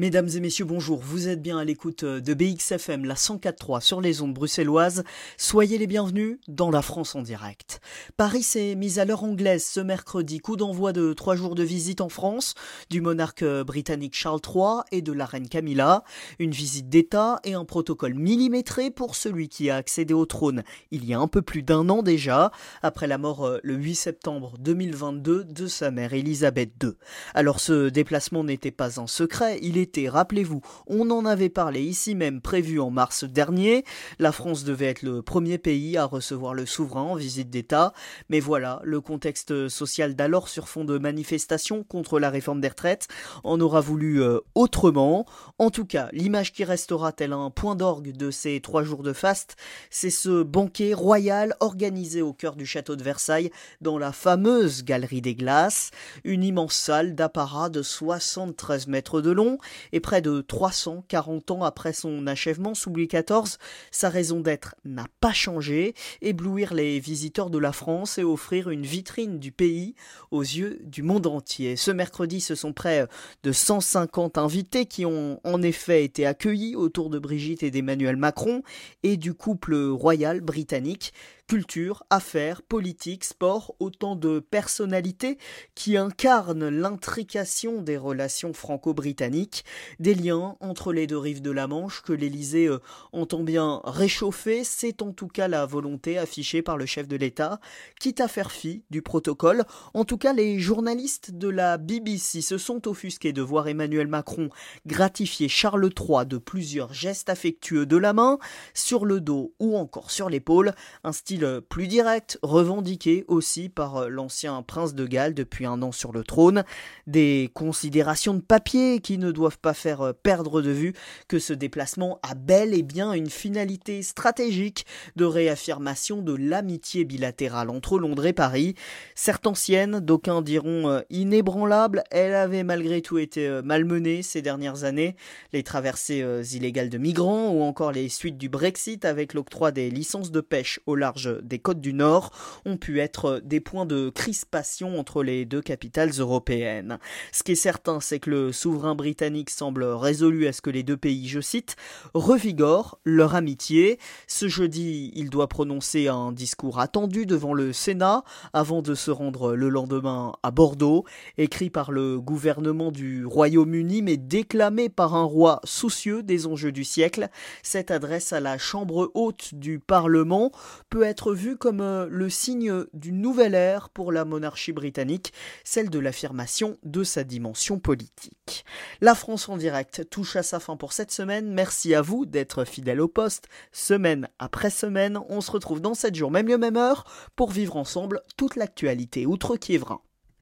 Mesdames et messieurs, bonjour. Vous êtes bien à l'écoute euh, de BXFM, la 104.3 sur les ondes bruxelloises. Soyez les bienvenus dans la France en direct. Paris s'est mise à l'heure anglaise ce mercredi, coup d'envoi de trois jours de visite en France du monarque euh, britannique Charles III et de la reine Camilla. Une visite d'État et un protocole millimétré pour celui qui a accédé au trône il y a un peu plus d'un an déjà, après la mort euh, le 8 septembre 2022 de sa mère Elisabeth II. Alors ce déplacement n'était pas un secret, il rappelez-vous, on en avait parlé ici même prévu en mars dernier, la France devait être le premier pays à recevoir le souverain en visite d'État, mais voilà, le contexte social d'alors sur fond de manifestation contre la réforme des retraites en aura voulu euh, autrement. En tout cas, l'image qui restera tel un point d'orgue de ces trois jours de faste, c'est ce banquet royal organisé au cœur du château de Versailles dans la fameuse galerie des glaces, une immense salle d'apparat de 73 mètres de long et près de 340 ans après son achèvement sous Louis XIV, sa raison d'être n'a pas changé, éblouir les visiteurs de la France et offrir une vitrine du pays aux yeux du monde entier. Ce mercredi, ce sont près de 150 invités qui ont en effet été accueillis autour de Brigitte et d'Emmanuel Macron et du couple royal britannique Culture, affaires, politique, sport, autant de personnalités qui incarnent l'intrication des relations franco-britanniques, des liens entre les deux rives de la Manche que l'Élysée euh, entend bien réchauffer, c'est en tout cas la volonté affichée par le chef de l'État, quitte à faire fi du protocole. En tout cas, les journalistes de la BBC se sont offusqués de voir Emmanuel Macron gratifier Charles III de plusieurs gestes affectueux de la main, sur le dos ou encore sur l'épaule, un style plus direct, revendiqué aussi par euh, l'ancien prince de Galles depuis un an sur le trône, des considérations de papier qui ne doivent pas faire euh, perdre de vue que ce déplacement a bel et bien une finalité stratégique de réaffirmation de l'amitié bilatérale entre Londres et Paris. Certes ancienne, d'aucuns diront euh, inébranlable, elle avait malgré tout été malmenée ces dernières années, les traversées illégales de migrants ou encore les suites du Brexit avec l'octroi des licences de pêche au large des côtes du Nord ont pu être des points de crispation entre les deux capitales européennes. Ce qui est certain, c'est que le souverain britannique semble résolu à ce que les deux pays, je cite, revigorent leur amitié. Ce jeudi, il doit prononcer un discours attendu devant le Sénat avant de se rendre le lendemain à Bordeaux, écrit par le gouvernement du Royaume-Uni mais déclamé par un roi soucieux des enjeux du siècle. Cette adresse à la Chambre haute du Parlement peut être vu comme euh, le signe d'une nouvelle ère pour la monarchie britannique, celle de l'affirmation de sa dimension politique. La France en direct touche à sa fin pour cette semaine. Merci à vous d'être fidèle au poste. Semaine après semaine, on se retrouve dans 7 jours, même lieu, même heure, pour vivre ensemble toute l'actualité outre-Kievrin.